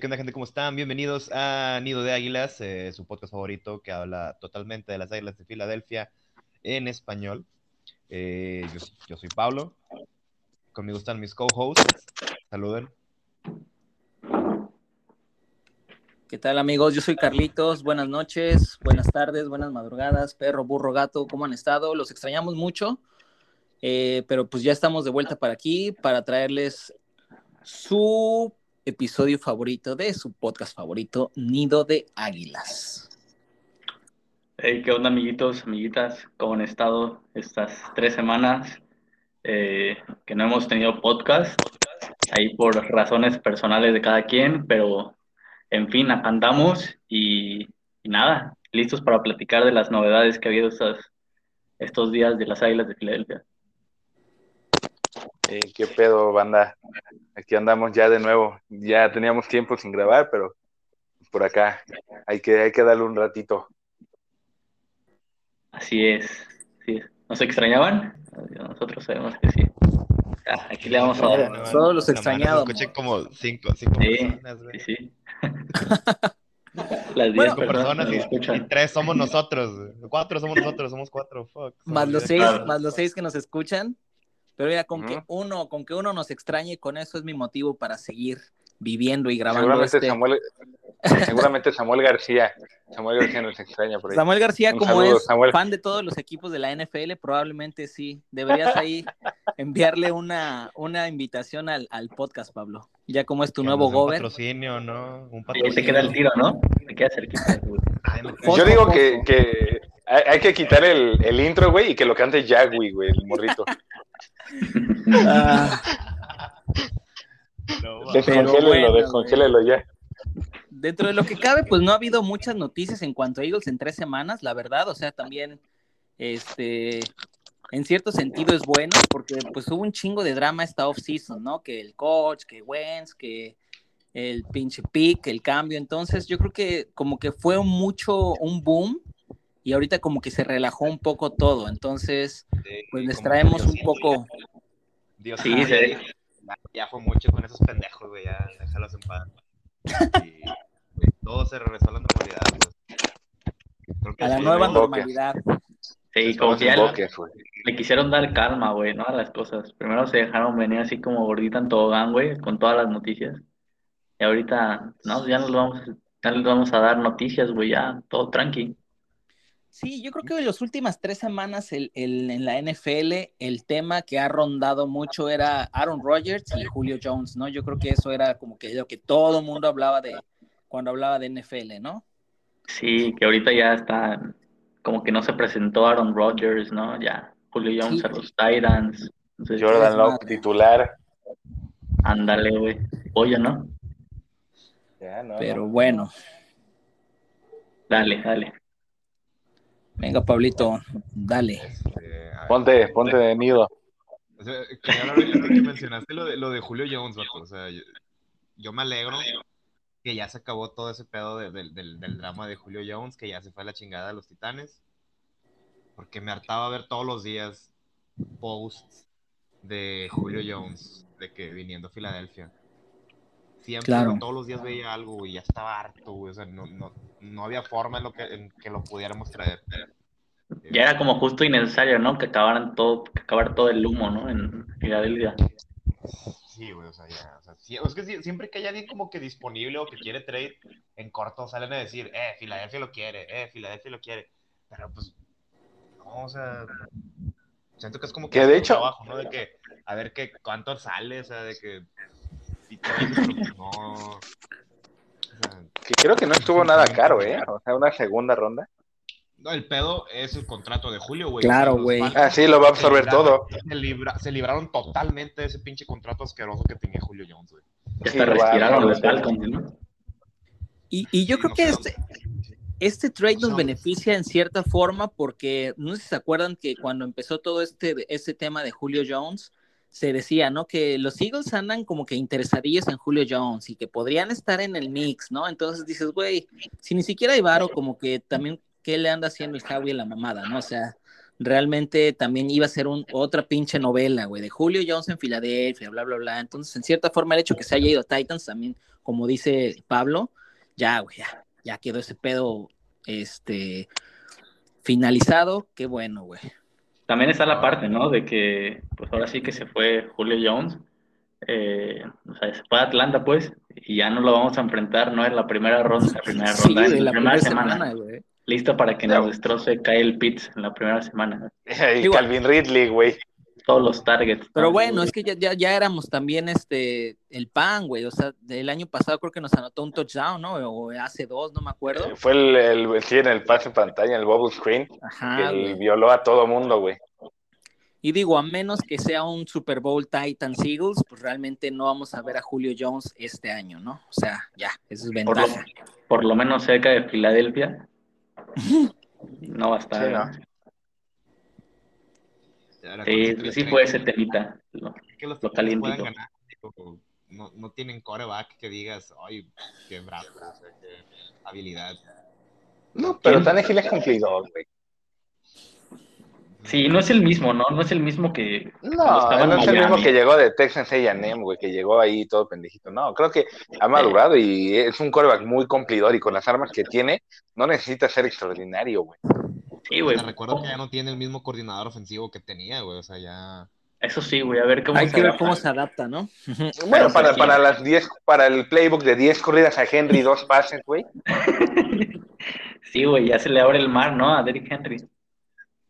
¿qué onda gente? ¿Cómo están? Bienvenidos a Nido de Águilas, eh, su podcast favorito que habla totalmente de las Águilas de Filadelfia en español. Eh, yo, yo, soy Pablo, conmigo están mis co-hosts. Saluden. ¿Qué tal amigos? Yo soy Carlitos, buenas noches, buenas tardes, buenas madrugadas, perro, burro, gato, ¿cómo han estado? Los extrañamos mucho, eh, pero pues ya estamos de vuelta para aquí para traerles su episodio favorito de su podcast favorito, Nido de Águilas. Hey, ¿qué onda, amiguitos, amiguitas? ¿Cómo han estado estas tres semanas eh, que no hemos tenido podcast? Ahí por razones personales de cada quien, pero en fin, acá andamos y, y nada, listos para platicar de las novedades que ha habido estos, estos días de las Águilas de Filadelfia. ¿Qué pedo, banda? Aquí andamos ya de nuevo. Ya teníamos tiempo sin grabar, pero por acá hay que, hay que darle un ratito. Así es, sí. ¿Nos extrañaban? Nosotros sabemos que sí. aquí le vamos a dar. Todos los extrañados. Escuché como cinco, cinco sí, personas, Sí, sí. Las diez personas y, y, tres somos nosotros. Cuatro somos nosotros, somos cuatro. Fuck, más los seis, más los seis que nos escuchan. Pero mira, con que uno, con que uno nos extrañe, con eso es mi motivo para seguir viviendo y grabando. Seguramente, este... Samuel, seguramente Samuel García. Samuel García nos extraña por ahí. Samuel García, Un como saludo, es Samuel. fan de todos los equipos de la NFL, probablemente sí. Deberías ahí enviarle una, una invitación al, al podcast, Pablo. Ya como es tu nuevo Un gober. patrocinio, ¿no? Un Ahí patrocinio. se queda el tiro, ¿no? Se queda cerquita. Yo digo que, que hay, hay que quitar el, el intro, güey, y que lo cante Jagui, güey, el morrito. Ah, No. Descongélelo, bueno, descongélelo ya. dentro de lo que cabe, pues no ha habido muchas noticias en cuanto a Eagles en tres semanas, la verdad. O sea, también, este, en cierto sentido es bueno, porque pues hubo un chingo de drama esta off-season, ¿no? Que el coach, que Wentz, que el pinche pick, el cambio. Entonces, yo creo que como que fue mucho un boom y ahorita como que se relajó un poco todo. Entonces, Sí, pues les traemos un poco. Dios Sí, mío, sí. ya, ya fue mucho con esos pendejos, güey. Ya, déjalos en paz. Y, todo se regresó a la normalidad, pues. Creo que A la nueva normalidad. Sí, como que ya le quisieron dar calma, güey, ¿no? A las cosas. Primero se dejaron venir así como gordita en tobogán, güey, con todas las noticias. Y ahorita, no, ya nos vamos, ya les vamos a dar noticias, güey, ya, todo tranqui. Sí, yo creo que en las últimas tres semanas el, el- en la NFL el tema que ha rondado mucho era Aaron Rodgers y Julio Jones, ¿no? Yo creo que eso era como que lo que todo el mundo hablaba de cuando hablaba de NFL, ¿no? Sí, que ahorita ya está, como que no se presentó Aaron Rodgers, ¿no? Ya, Julio Jones Sí. a los Titans. Entonces, Jordan madre. titular. ándale, güey. Pollo, ¿no? Ya, no, Pero no. bueno, Dale, dale. Venga Pablito, dale. Este, ver, Ponte, ponte de nido. O sea, quería hablar ahorita que mencionaste lo de, lo de Julio Jones, vato. O sea, yo, yo me alegro que ya se acabó todo ese pedo de- del- del, del drama de Julio Jones, que ya se fue a la chingada a los titanes. Porque me hartaba ver todos los días posts de Julio Jones, de que viniendo a Filadelfia. Siempre, Claro. todos los días veía algo, güey, ya estaba harto, güey. O sea, no, no, no había forma en, lo que, en que lo pudiéramos traer. Ya era como justo innecesario, ¿no? Que acabaran todo, que acabara todo el humo, ¿no? En Filadelfia. Sí, güey, o sea, ya, o sea, sí, es que siempre que hay alguien como que disponible o que quiere trade, en corto salen a decir, eh, Filadelfia lo quiere, eh, Filadelfia lo quiere, pero pues, no, o sea, siento que es como que, Que de hecho- trabajo, ¿no? De que, a ver qué, cuánto sale, o sea, de que, y todo eso, pero pues no, Que creo que no estuvo nada caro, ¿eh? O sea, una segunda ronda. no, el pedo es el contrato de Julio, güey. Claro, güey. Ah, sí, lo va a absorber se libraron- todo. Se, libra- se libraron totalmente de ese pinche contrato asqueroso que tenía Julio Jones, güey. Sí, hasta respiraron los. Falcons, ¿no? Y, y yo Sí, creo no que este, este trade nos beneficia en cierta forma porque no sé si se acuerdan que cuando empezó todo este, este tema de Julio Jones, se decía, ¿no? Que los Eagles andan como que interesadillos en Julio Jones y que podrían estar en el mix, ¿no? Entonces dices, güey, si ni siquiera hay varo, como que también, ¿qué le anda haciendo el Howie a la mamada, ¿no? O sea, realmente también iba a ser un, otra pinche novela, güey, de Julio Jones en Filadelfia, bla, bla, bla. Entonces, en cierta forma, el hecho que se haya ido a Titans también como dice Pablo, ya, güey, ya, ya quedó ese pedo, este, finalizado, qué bueno, güey. También está la parte, ¿no? De que, pues ahora sí que se fue Julio Jones, eh, o sea, se fue a Atlanta, pues, y ya no lo vamos a enfrentar, ¿no? En la primera ronda, la primera Sí, ronda, en la, la primera primera semana. semana, güey. Listo para que nos destroce Kyle Pitts en la primera semana. Y. Calvin Ridley, güey. Todos los targets. Pero ¿no? bueno, es que ya, ya, ya éramos también este el pan, güey. O sea, el año pasado creo que nos anotó un touchdown, ¿no? O hace dos, no me acuerdo. Fue el, el, sí, en el pase pantalla, en el bubble screen, que Ajá, güey. violó a todo mundo, güey. Y digo, a menos que sea un Super Bowl Titans Eagles, pues realmente no vamos a ver a Julio Jones este año, ¿no? O sea, ya, eso es Por lo, ventaja. por lo menos cerca de Filadelfia. No va a estar. Sí, ¿no? Sí, sí fue ese temita. Lo- que los lo calientito. ganar, no, no tienen coreback que digas, ay, qué brazo, o sea, qué habilidad. No, pero. Tannehill es cumplidor, güey. Sí, no es el mismo, ¿no? No es el mismo que No, no es el mismo que llegó de Texas A&M, güey, que llegó ahí todo pendejito. No, creo que ha madurado y es un coreback muy cumplidor y con las armas que tiene no necesita ser extraordinario, güey. Sí, güey. Te recuerdo que ya no tiene el mismo coordinador ofensivo que tenía, güey, o sea, ya... Eso sí, güey, a ver cómo Hay se que ver cómo se adapta, ¿no? Bueno, para, para las 10, para el playbook de 10 corridas a Henry, dos pases, güey. Sí, güey, ya se le abre el mar, ¿no? A Derrick Henry.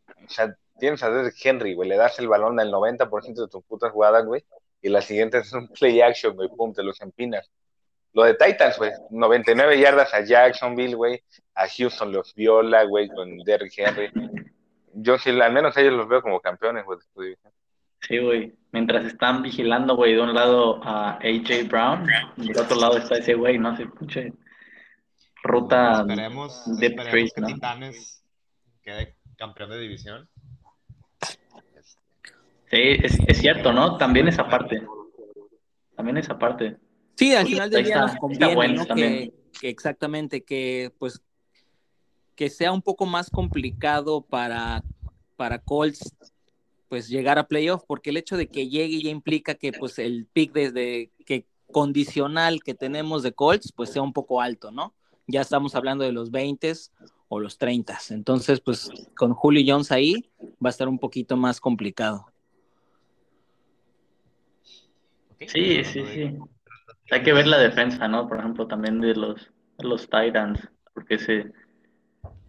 O sea, tienes a Derrick Henry, güey, le das el balón al 90% de tus putas jugadas, güey, y la siguiente es un play action, güey, pum, te los empinas. Lo de Titans, güey, 99 yardas a Jacksonville, güey, a Houston los viola, güey, con Derrick Henry. Yo sí, al menos ellos los veo como campeones, güey, de su división. Sí, güey. Mientras están vigilando, güey, de un lado a AJ Brown, del otro lado está ese güey, no sé, pinche ruta Esperemos, de esperemos que ¿no? Titanes quede campeón de división. Sí, es, es cierto, ¿no? También esa parte. También esa parte. Sí, al final del día nos está conviene, bueno ¿no? también. Que, que exactamente, que pues que sea un poco más complicado para, para Colts pues llegar a playoff, porque el hecho de que llegue ya implica que pues el pick desde que condicional que tenemos de Colts pues sea un poco alto, ¿no? Ya estamos hablando de los 20 o los 30. Entonces, pues con Julio Jones ahí va a estar un poquito más complicado. Sí, sí, sí. Hay que ver la defensa, ¿no? Por ejemplo, también de los, de los Titans, porque se,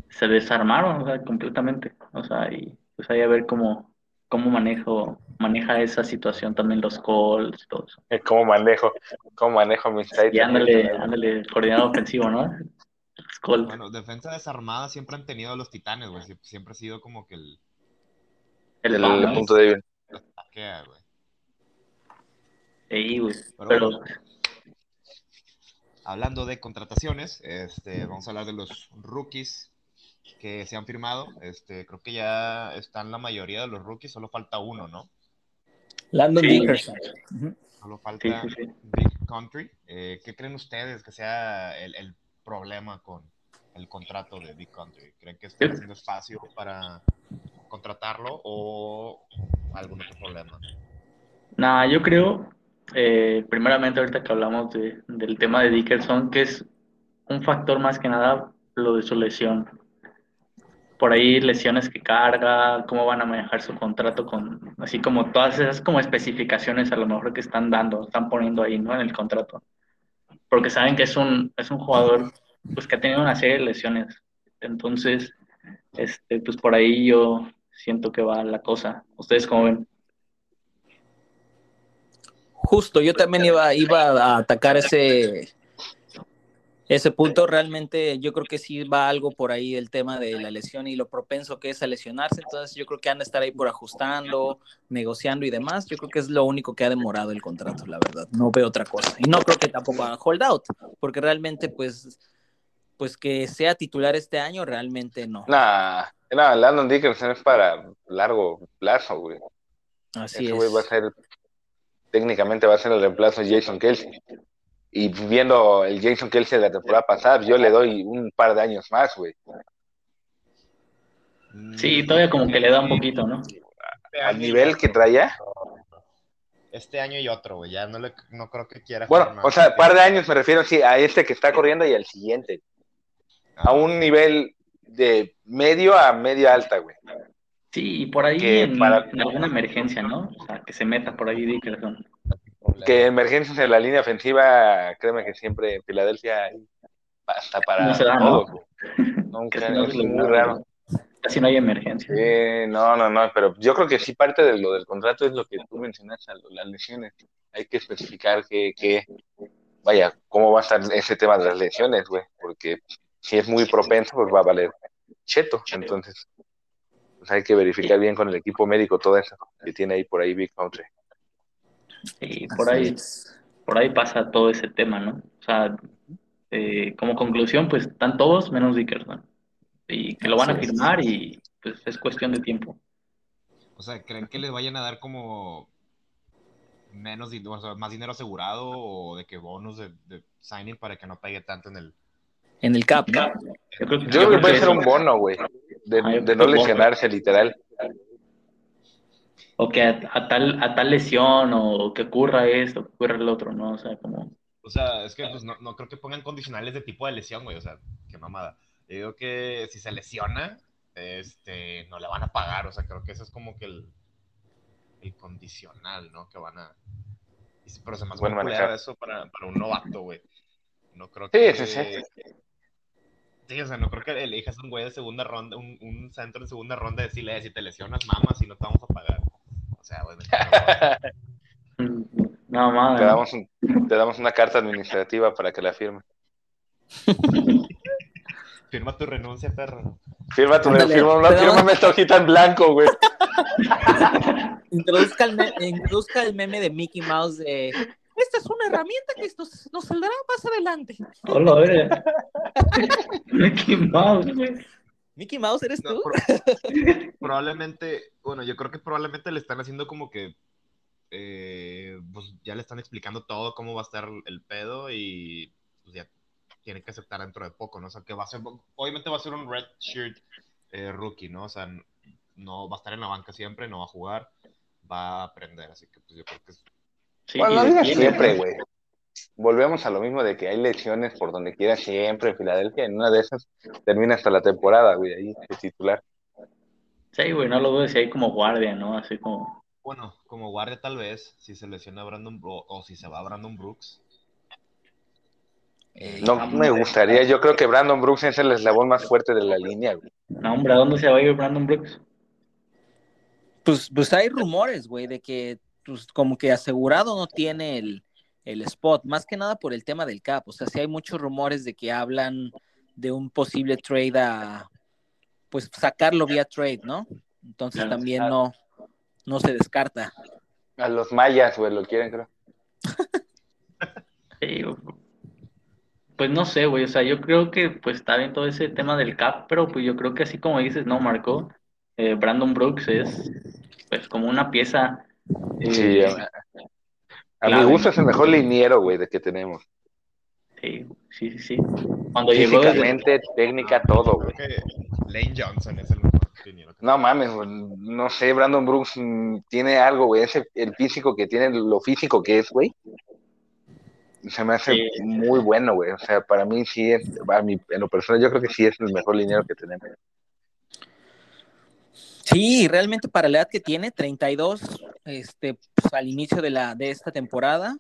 se desarmaron, o sea, completamente. O sea, y pues hay a ver cómo, cómo manejo, maneja esa situación también los Colts y todo eso. Eh, ¿Cómo manejo? ¿Cómo manejo mis Titans? Y ándale, ándale, coordinador ofensivo, ¿no? Los Colts. Bueno, defensa desarmada siempre han tenido los Titanes, güey, sie- siempre ha sido como que el... El punto débil. los taquea, güey. Sí, güey. Pero Pero, bueno. Hablando de contrataciones, este, vamos a hablar de los rookies que se han firmado. Este, creo que ya están la mayoría de los rookies, solo falta uno, ¿no? Landon Sí. Dickerson. Solo falta sí, sí. Big Country. Eh, ¿Qué creen ustedes que sea el, el problema con el contrato de Big Country? ¿Creen que está Yo- haciendo espacio para contratarlo o algún otro problema? Nah, yo creo, eh, primeramente ahorita que hablamos de- del tema de Dickerson, que es un factor más que nada lo de su lesión. Por ahí lesiones que carga, cómo van a manejar su contrato con, así como todas esas como especificaciones a lo mejor que están dando, están poniendo ahí, ¿no? En el contrato. Porque saben que es un, es un jugador pues que ha tenido una serie de lesiones. Entonces, este, pues por ahí yo siento que va la cosa. ¿Ustedes cómo ven? Justo, yo también iba, iba a atacar ese, ese punto. Realmente yo creo que sí va algo por ahí el tema de la lesión y lo propenso que es a lesionarse. Entonces yo creo que han de estar ahí por ajustando, negociando y demás. Yo creo que es lo único que ha demorado el contrato, la verdad. No veo otra cosa. Y no creo que tampoco haga holdout, porque realmente pues, pues que sea titular este año, realmente no. Nah, nah, Landon Dickerson es para largo plazo, güey. Así Ese es. güey va a ser, técnicamente va a ser el reemplazo de Jason Kelsey. Y viendo el Jason Kelsey de la temporada pasada, yo le doy un par de años más, güey. Sí, todavía como que le da un poquito, ¿no? Al nivel que traía, este año y otro, güey. Ya no, le, no creo que quiera. Bueno, más. o sea, par de años me refiero sí, a este que está corriendo y al siguiente. A un nivel de medio a medio alta, güey. Sí, y por ahí Que en, para- en alguna emergencia, ¿no? O sea, que se meta por ahí Dickerson. Que emergencias en la línea ofensiva, créeme que siempre en Filadelfia hasta para No se da, todo, ¿no? güey. Nunca, no es muy raro. Casi no hay emergencia. Sí, no, no, no, pero yo creo que sí parte de lo del contrato es lo que tú mencionaste, las lesiones. Hay que especificar que, que, vaya, cómo va a estar ese tema de las lesiones, güey, porque si es muy propenso, pues va a valer cheto. Entonces, pues hay que verificar bien con el equipo médico todo eso que tiene ahí por ahí Big Country. Y por ahí, por ahí pasa todo ese tema, ¿no? O sea, eh, como conclusión, pues están todos menos Dickerson. Y que lo van a firmar y pues es cuestión de tiempo. O sea, ¿creen que les vayan a dar como menos dinero, o sea, más dinero asegurado o de que bonus de, de signing para que no pegue tanto en el. En el cap, ¿no? Yo creo, Yo creo que puede ser un bono, güey, de, no que lesionarse, literal. O que a, a tal, a tal lesión o que ocurra esto, que ocurra el otro, ¿no? O sea, como... O sea, es que pues, no, no creo que pongan condicionales de tipo de lesión, güey. O sea, qué mamada. Yo digo que si se lesiona, este, no le van a pagar. O sea, creo que eso es como que el, el condicional, ¿no? Que van a. Pero se me hace Buen muy culero manejar. eso para, para un novato, güey. No creo que. sí, sí. Sí, o sea, no creo que elijas un güey de segunda ronda, un, un centro de segunda ronda y decirle, "Eh, si te lesionas, mamas, y no te vamos a pagar. O sea, güey, no, Nada más. Te damos, un- te damos una carta administrativa para que la firme. firma tu renuncia, perro. Firma tu Ándale, firma, no, esta hojita en blanco, güey. Introduzca el, me- introduzca el meme de Mickey Mouse de esta es una herramienta que nos, nos saldrá más adelante. Hola, a ver. Mickey Mouse, güey. Mickey Mouse, ¿eres No, tú? pro- probablemente, bueno, yo creo que probablemente le están haciendo como que, eh, pues ya le están explicando todo cómo va a estar el pedo y pues ya tiene que aceptar dentro de poco, ¿no? O sea, que va a ser, obviamente va a ser un red shirt eh, rookie, ¿no? O sea, no va a estar en la banca siempre, no va a jugar, va a aprender, así que pues yo creo que es... Sí, Bueno, no digas siempre, güey. Volvemos a lo mismo de que hay lesiones por donde quiera siempre en Filadelfia. En una de esas termina hasta la temporada, güey, ahí de titular. Sí, güey, no lo dudes si hay como guardia, ¿no? Así como. Bueno, como guardia tal vez, si se lesiona Brandon, o, o si se va Brandon Brooks, Eh, No me gustaría, yo creo que Brandon Brooks es el eslabón más fuerte de la línea, güey. No, hombre, ¿a dónde se va a ir Brandon Brooks? Pues, pues hay rumores, güey, de que pues, como que asegurado no tiene el, el spot, más que nada por el tema del cap. O sea, sí hay muchos rumores de que hablan de un posible trade a, pues sacarlo vía trade, ¿no? Entonces también no, no se descarta. A los mayas, güey, lo quieren, creo. Sí, pues no sé, güey, o sea, yo creo que pues está bien todo ese tema del cap, pero pues yo creo que así como dices, no, Marco, eh, Brandon Brooks es pues como una pieza. Eh, Sí, a, a mi gusto es el mejor liniero, güey, de que tenemos. sí, sí, sí, sí. Cuando llegó desde- Físicamente, técnica, todo, güey. Lane Johnson es el mejor liniero No mames, güey, no sé, Brandon Brooks mm, tiene algo, güey, ese, el físico que tiene, lo físico que es, güey. Se me hace Sí. muy bueno, güey. O sea, para mí sí es, a mí, en lo personal, yo creo que sí es el mejor liniero que tenemos. Sí, realmente para la edad que tiene, 32, este, pues, al inicio de, la, de esta temporada,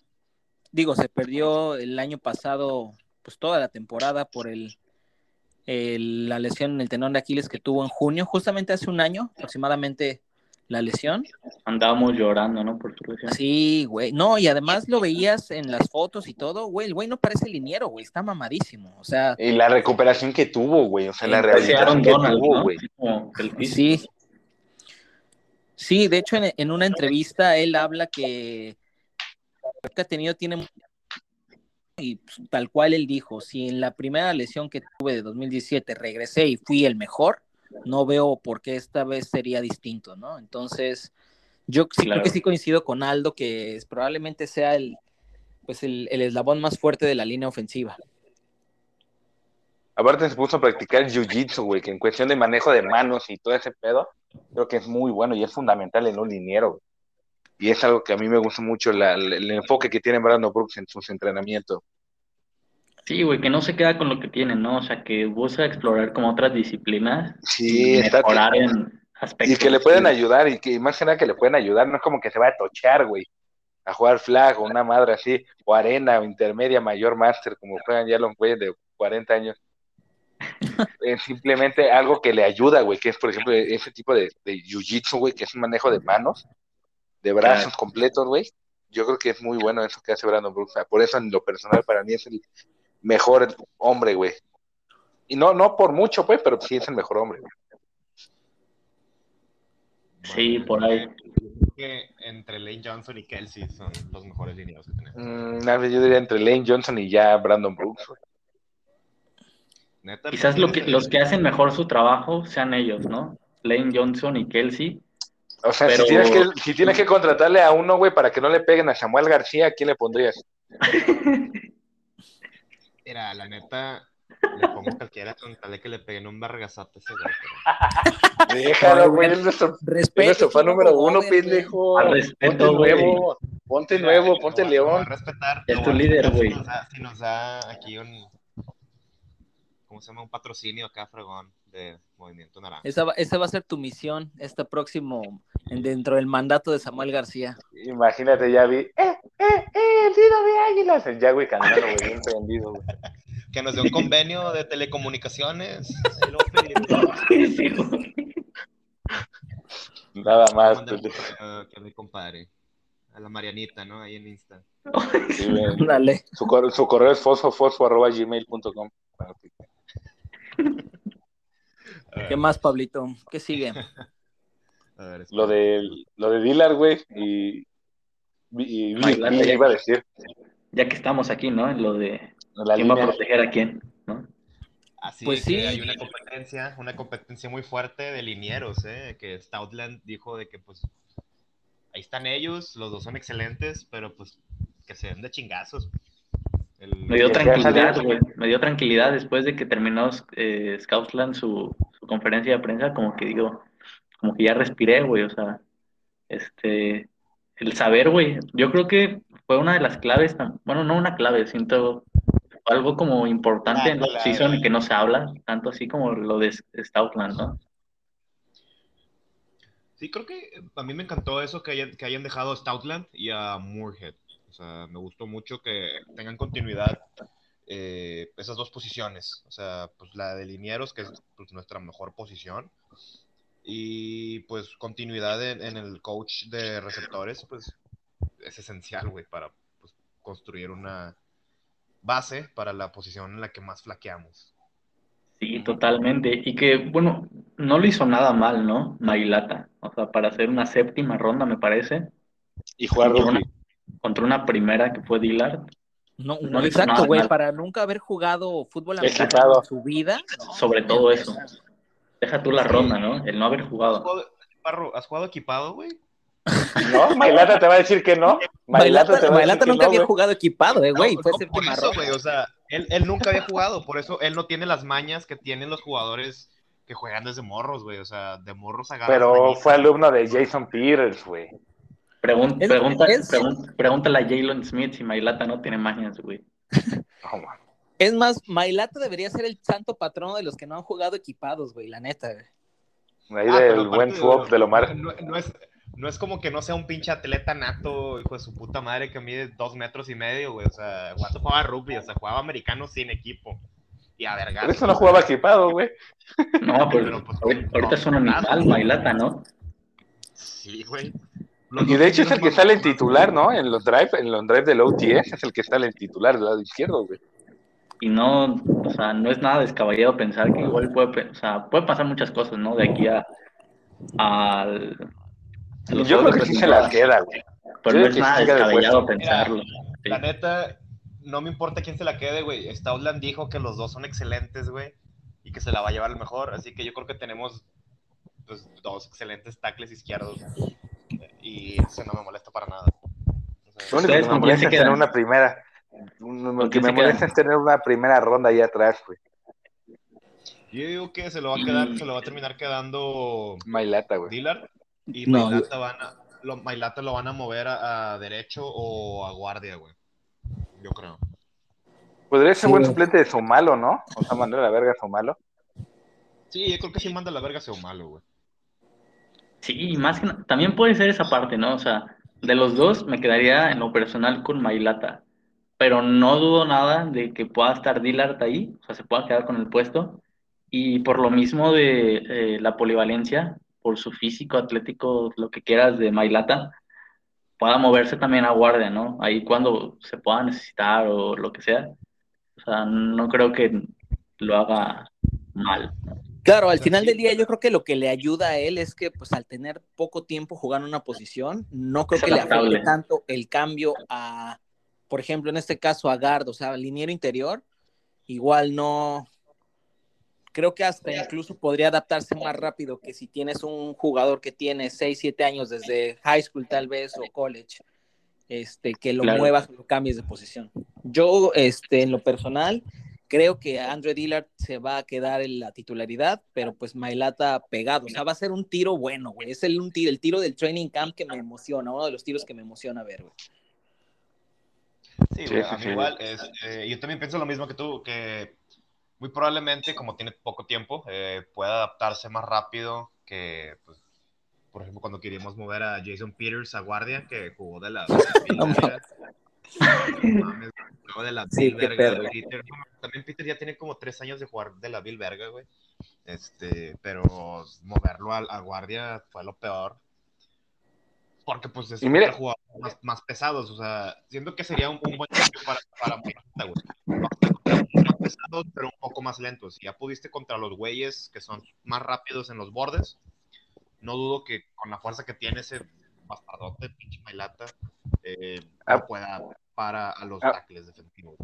digo, se perdió el año pasado, pues toda la temporada por el, el- la lesión en el tenón de Aquiles que tuvo en junio, justamente hace un año aproximadamente la lesión. andábamos llorando, ¿no? Por su lesión. Sí, güey, no, y además lo veías en las fotos y todo, güey, el güey no parece liniero, güey, está mamadísimo, o sea, Y la recuperación que tuvo, güey. O sea, la rehabilitación que Donald, tuvo, ¿no? güey. Sí. Sí, de hecho en, en una entrevista él habla que lo que ha tenido tiene y pues, tal cual él dijo, si en la primera lesión que tuve de 2017 regresé y fui el mejor, no veo por qué esta vez sería distinto, ¿no? Entonces, yo sí Claro. creo que sí coincido con Aldo que es- probablemente sea el pues el, el eslabón más fuerte de la línea ofensiva. Aparte se puso a practicar jiu-jitsu, güey, que en cuestión de manejo de manos y todo ese pedo, creo que es muy bueno y es fundamental en un liniero. Y es algo que a mí me gusta mucho, la- el, el enfoque que tiene Brandon Brooks en sus entrenamientos. Sí, güey, que no se queda con lo que tiene, ¿no? O sea, que busca explorar como otras disciplinas Sí, y está- mejorar en aspectos. Y que le pueden sí. ayudar, y que más que nada que le pueden ayudar, no es como que se va a tochear, güey, a jugar flag o una madre así, o arena, o intermedia, mayor, máster, como juegan ya los güeyes de 40 años. Es simplemente algo que le ayuda, güey, que es, por ejemplo, ese tipo de, de jiu-jitsu, güey, que es un manejo de manos, de brazos Claro. completos, güey. Yo creo que es muy bueno eso que hace Brandon Brooks. Por eso, en lo personal, para mí es el mejor hombre, güey. Y no, no por mucho, pues, pero sí es el mejor hombre, güey. Sí, por ahí. Yo creo que entre Lane Johnson y Kelsey son los mejores lineados que tenemos. Mm, yo diría entre Lane Johnson y ya Brandon Brooks, güey. Neta, Quizás lo que, tienes- los que hacen mejor su trabajo sean ellos, ¿no? Lane Johnson y Kelsey. O sea, Pero- si, tienes que, si tienes que contratarle a uno, güey, para que no le peguen a Samuel García, ¿a quién le pondrías? Mira, la neta, le pongo cualquiera con tal de que le peguen un barragazote a ese güey. pero- Déjalo, güey, es nuestro, es Respeto. nuestro fan número uno, pendejo. Al respeto, Ponte güey. nuevo, ponte nuevo, ponte león. respetar. Es tu líder, güey. Si nos da aquí un. ¿Cómo se llama? Un patrocinio acá, fregón, de Movimiento Naranja. Esa va, esa va a ser tu misión este próximo, en- dentro del mandato de Samuel García. Imagínate, ya vi, eh, eh, eh, el nido de águilas. El ya, güey, caminando, güey, bien prendido, güey. Que nos dé un convenio de telecomunicaciones. Nada más, correo que a mi compadre. A la Marianita, ¿no? Ahí en Insta. Sí, güey. Dale. Su, cor- su correo es fosfofosfo arroba gmail.com. Bueno, sí. ¿Qué más, Pablito? ¿Qué sigue? A ver, espera. Lo de, lo de Dillard, güey, y, y, y- ya. iba a decir, Ya que estamos aquí, ¿no? En lo de la quién va a proteger a quién, ¿no? Así Pues que sí. hay una competencia, una competencia muy fuerte de linieros, ¿eh? Que Stoutland dijo de que pues ahí están ellos, los dos son excelentes, pero pues que se den de chingazos. El- Me dio tranquilidad, güey. Me dio tranquilidad después de que terminó eh, Scoutland su, su conferencia de prensa, como que digo, como que ya respiré, güey. O sea, este, el saber, güey. Yo creo que fue una de las claves, bueno, no una clave, siento algo como importante en la season y que no se habla, tanto así como lo de Stoutland, ¿no? Sí, creo que a mí me encantó eso que hayan, que hayan dejado a Stoutland y a Moorhead. O sea, me gustó mucho que tengan continuidad eh, esas dos posiciones. O sea, pues la de linieros, que es pues, nuestra mejor posición. Y pues continuidad en, en el coach de receptores, pues es esencial, güey, para pues, construir una base para la posición en la que más flaqueamos. Sí, totalmente. Y que, bueno, no lo hizo nada mal, ¿no? Mailata. O sea, para hacer una séptima ronda, me parece, y jugar rugby. Contra una primera que fue Dillard. No, exacto, güey, para nunca haber jugado fútbol americano en su vida. no, Sobre todo eso. Deja tú la ronda, ¿no? El no haber ¿Has jugado. ¿has jugado equipado, güey? No, Mailata te va a decir que no. Mailata, te va a Mailata decir que nunca no, había jugado equipado, eh, güey. No, fue no, por eso, güey, o sea, él, él nunca había jugado, por eso él no tiene las mañas que tienen los jugadores que juegan desde morros, güey, o sea, de morros agarras Pero fue alumno de Jason Peters, güey. Pregun- Es- pregunta, es- pregun- pregúntale a Jalen Smith si Mailata no tiene mañas, güey. Man. Es más, Mailata debería ser el santo patrono de los que no han jugado equipados, güey, la neta, güey. Ahí Ah, del buen swap de Lomar. No, no es, no es como que no sea un pinche atleta nato, hijo de su puta madre, que mide dos metros y medio, güey, o sea, cuando jugaba rugby, o sea, jugaba americano sin equipo. Y a verga. Por eso no jugaba equipado, güey. No, pues, Pero, pues, ahorita, no, ahorita es un animal. Mailata, ¿no? Sí, güey. Los Y de hecho es el que sale en titular, ¿no? En los drive, en los drive del OTS es el que sale en titular del lado izquierdo, güey. Y no, o sea, no es nada descabellado pensar que igual puede, o sea, puede pasar muchas cosas, ¿no? De aquí a, al, a los Yo creo que sí se la pretemporada. queda, güey. Pero Yo no es que nada descabellado pensarlo. La neta, no me importa quién se la quede, güey. Stoutland dijo que los dos son excelentes, güey. Y que se la va a llevar el mejor. Así que yo creo que tenemos pues, dos excelentes tackles izquierdos. Y eso no me molesta para nada. Lo único que ¿Ustedes me molesta es tener una primera. Lo ¿Con que me molesta es tener una primera ronda ahí atrás, güey. yo digo que se lo va a quedar, se lo va a terminar quedando Mailata, güey. Dillard. Y No, Mailata van a, lo, Mailata lo van a mover a, a derecho o a guardia, güey. Yo creo. Podría ser Sí. buen suplente de Somalo, ¿no? O sea, mandar a la verga a Somalo. Sí, yo creo que sí manda a la verga a malo, güey. Sí, más que también puede ser esa parte, ¿no? O sea, de los dos me quedaría en lo personal con Mailata, pero no dudo nada de que pueda estar Dillard ahí, o sea, se pueda quedar con el puesto, y por lo mismo de eh, la polivalencia, por su físico, atlético, lo que quieras de Mailata, pueda moverse también a guardia, ¿no? Ahí cuando se pueda necesitar o lo que sea. O sea, no creo que lo haga mal. Claro, al final del día yo creo que lo que le ayuda a él es que pues al tener poco tiempo jugando una posición, no creo que le afecte tanto el cambio a, por ejemplo, en este caso a Gard, o sea, al liniero interior, igual no, creo que hasta incluso podría adaptarse más rápido que si tienes un jugador que tiene 6, 7 años desde high school tal vez o college, este, que lo Claro. muevas o lo cambies de posición. Yo, este, en lo personal, creo que Andre Dillard se va a quedar en la titularidad, pero pues Mailata pegado, o sea, va a ser un tiro bueno, güey. Es el, un tiro, el tiro del training camp que me emociona, uno de los tiros que me emociona ver, güey. Sí, Sí, güey, a mí sí. igual. este, yo también pienso lo mismo que tú, que muy probablemente, como tiene poco tiempo, eh, pueda adaptarse más rápido que, pues, por ejemplo, cuando queríamos mover a Jason Peters a guardia, que jugó de la No mames, de la Sí, Bill Verga. Peter, no, también Peter ya tiene como tres años de jugar de la Bill Verga, güey. Este, pero moverlo a, a guardia fue lo peor. Porque pues es contra jugadores más, más pesados, o sea, siento que sería un, un buen cambio para, para Morata, güey. Más pesados, pero un poco más lentos. Si ya pudiste contra los güeyes que son más rápidos en los bordes, no dudo que con la fuerza que tiene ese bastardote, pinche Mailata, eh, Ah. pueda para a los Ah. tackles defensivos.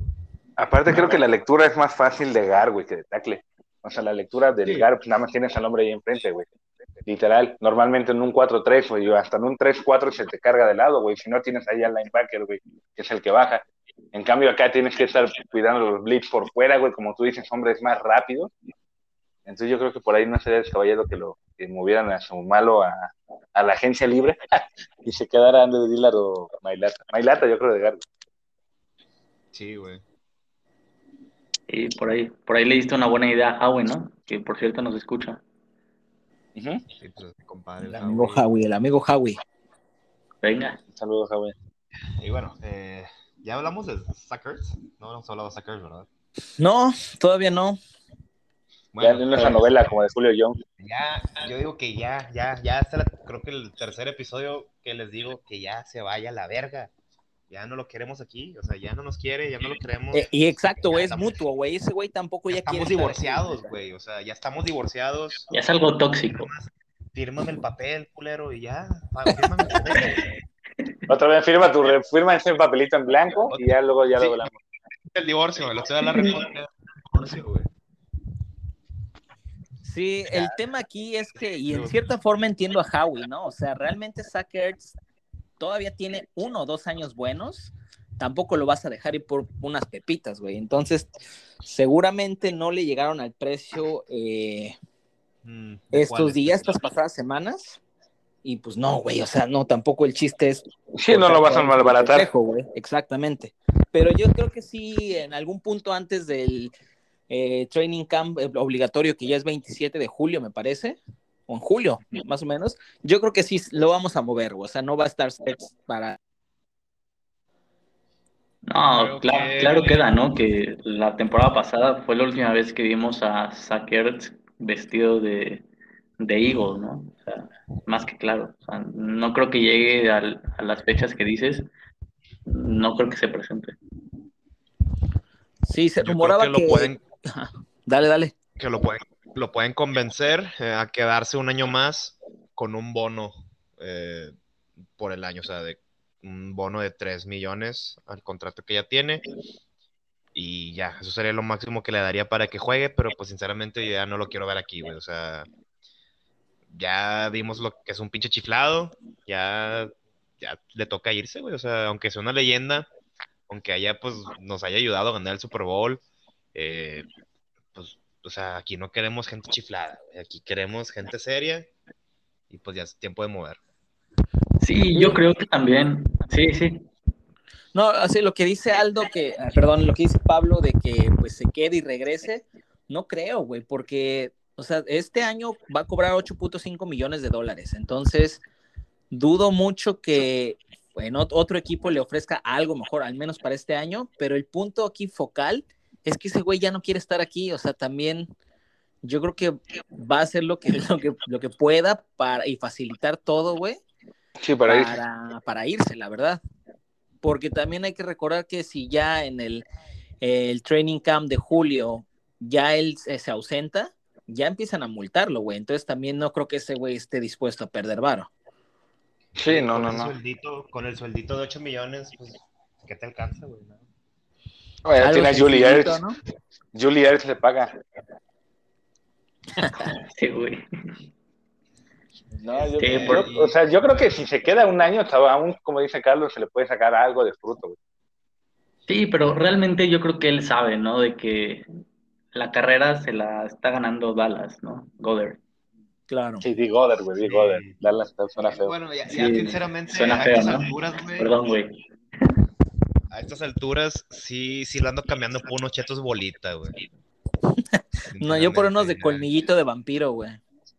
Aparte, creo que la lectura es más fácil de Gar, güey, que de tackle. O sea, la lectura del Sí. Gar, pues nada más tienes al hombre ahí enfrente, güey. Literal. Normalmente en un 4-3, güey, o hasta en un 3-4 se te carga de lado, güey. Si no tienes ahí al linebacker, güey, que es el que baja. En cambio, acá tienes que estar cuidando los blitz por fuera, güey, como tú dices, hombres más rápidos. Entonces yo creo que por ahí no sería descabellado que lo que movieran a su malo a, a la agencia libre y se quedara Andrew Dillard o Mailata. Mailata, yo creo de Gar. Sí, güey. Y por ahí, por ahí le diste una buena idea a Howie, ¿no? Que por cierto nos escucha. Sí, pues, compadre, El el amigo Howie. Howie, el amigo Howie. Venga. Saludos, Javier. Y bueno, eh, ya hablamos de Suckers. No hemos hablado de Suckers, ¿verdad? No, todavía no. Ya en esa novela como de Julio Young. Ya, yo digo que ya, ya, ya, hasta la- creo que el tercer episodio que les digo que ya se vaya a la verga. Ya no lo queremos aquí, o sea, ya no nos quiere, ya no lo queremos. Eh, y exacto, güey, es estamos- mutuo, güey. Ese güey tampoco ya estamos quiere divorciados, güey. o sea, ya estamos divorciados. Ya es algo tóxico. Fírmame el papel, culero, y ya. Fírmame el papel. Otra vez firma tu firma ese papelito en blanco y ya luego ya Sí. lo hablamos. El divorcio, lo estoy dando la reforma. el divorcio, güey. Sí, el tema aquí es que, y en cierta forma entiendo a Howie, ¿no? O sea, realmente Zach Ertz todavía tiene uno o dos años buenos, tampoco lo vas a dejar ir por unas pepitas, güey. Entonces, seguramente no le llegaron al precio eh, Mm, ¿de estos días, estas pasadas semanas. Y pues no, güey, o sea, no, tampoco el chiste es Sí, no lo vas a malbaratar. Exactamente. Pero yo creo que sí, en algún punto antes del eh, training camp eh, obligatorio, que ya es 27 de julio, me parece, o en julio, más o menos, yo creo que sí lo vamos a mover. O sea, no va a estar para. No, claro, que- claro queda, ¿no? Que la temporada pasada fue la última vez que vimos a Zach Ertz vestido de, de Eagle, ¿no? O sea, más que claro. O sea, no creo que llegue al- a las fechas que dices. No creo que se presente. Sí, se rumoraba que lo que. pueden. Dale, dale. que lo pueden, lo pueden convencer eh, a quedarse un año más con un bono eh, por el año, o sea, de un bono de 3 millones al contrato que ya tiene. Y ya, eso sería lo máximo que le daría para que juegue, pero pues sinceramente ya no lo quiero ver aquí, güey. O sea, ya vimos lo que es un pinche chiflado, ya, ya le toca irse, güey. O sea, aunque sea una leyenda, aunque haya, pues, nos haya ayudado a ganar el Super Bowl, eh, pues, o sea, aquí no queremos gente chiflada. Aquí queremos gente seria y pues ya es tiempo de mover. Sí, yo creo que también. Sí, sí. No, así lo que dice Aldo, que, ah, perdón, lo que dice Pablo de que pues se quede y regrese, no creo, güey, porque, o sea, este año va a cobrar 8.5 millones de dólares, entonces dudo mucho que bueno, otro equipo le ofrezca algo mejor, al menos para este año, pero el punto aquí focal es que ese güey ya no quiere estar aquí, o sea, también yo creo que va a hacer lo que, lo que, lo que pueda para, y facilitar todo, güey. Sí, para, irse. para, irse, la verdad. Porque también hay que recordar que si ya en el, el training camp de julio ya él se ausenta, ya empiezan a multarlo, güey. Entonces también no creo que ese güey esté dispuesto a perder varo. Sí, no, con no, el no. Sueldito, con el sueldito de 8 millones, pues, ¿qué te alcanza, güey? no? Algo tiene a Julie Ertz. ¿no? Julie Ertz le paga. Sí, güey. No, yo, Sí, yo- por- o sea, yo creo que si se queda un año, aún, como dice Carlos, se le puede sacar algo de fruto. güey. Sí, pero realmente yo creo que él sabe, ¿no? De que la carrera se la está ganando Dallas, ¿no? Goddard. Claro. Sí, di Goddard, güey, di Sí. Goddard. Dallas suena feo. Bueno, ya, ya Sí, sinceramente, suena a feo, ¿no? alturas, güey, Perdón, güey. A estas alturas, sí, sí lo ando cambiando por unos chetos bolita, güey. No, yo por unos de colmillito de vampiro, güey.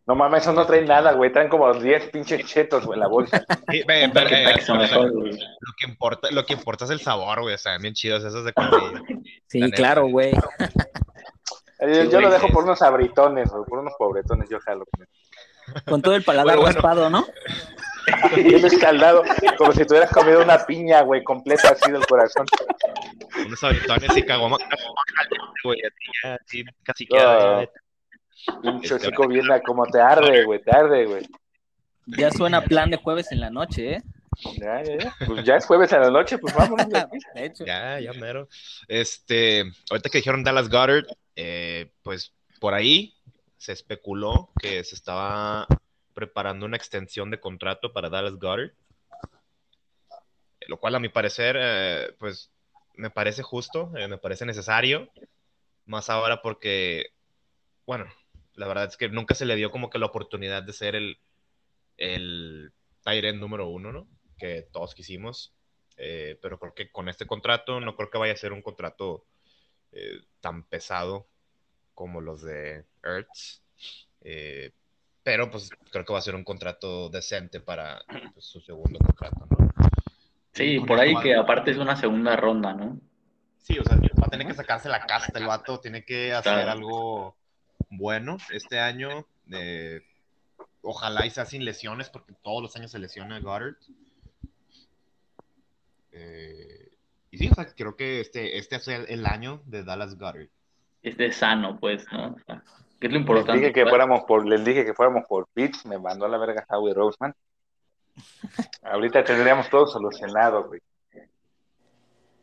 No mames, esos no traen nada, güey. Traen como 10 pinches chetos, güey, en la bolsa. Sí, ve, pero, Que eh, Paxson o sea, mejor, lo que importa, lo que importa es el sabor, güey. O sea, bien chidos esos de colmillo. Sí, La neta. claro, güey. Eh, Sí, yo güey, lo dejo por unos abritones, güey, por unos pobretones, yo jalo. Con todo el paladar Bueno, bueno. raspado, ¿no? Bien escaldado, como si tuvieras comido una piña, güey, completa así del corazón. Unos habitones y caguama. Güey, así ya, así casi queda. ya. Pinche chico bien, a- como te arde, güey, te arde, güey. Ya suena plan de jueves en la noche, ¿eh? Ya, ya, ya. Pues ya es jueves a la noche, pues vámonos. de aquí. De hecho. Ya, ya mero. Este, ahorita que dijeron Dallas Goddard, eh, pues por ahí se especuló que se estaba preparando una extensión de contrato para Dallas Goddard, lo cual a mi parecer, eh, pues me parece justo, eh, me parece necesario, más ahora porque, bueno, la verdad es que nunca se le dio como que la oportunidad de ser el, el end número uno, ¿no? Que todos quisimos. Eh, pero creo que con este contrato no creo que vaya a ser un contrato eh, tan pesado como los de Ertz. Pero pues creo que va a ser un contrato decente para pues, su segundo contrato, ¿no? Sí, por ahí que aparte es una segunda ronda, ¿no? Sí, o sea, va a tener que sacarse la casta el vato, tiene que hacer Claro. algo bueno este año. eh, ojalá y sea sin lesiones, porque todos los años se lesiona Goddard. Eh, y sí, o sea, creo que este, este es el, el año de Dallas Goddard. Es de sano, pues, ¿no? O sea, ¿Qué es lo Les importante? dije que fuéramos por, les dije que fuéramos por Pitts, me mandó a la verga Howie Roseman. Ahorita tendríamos todo solucionado, güey.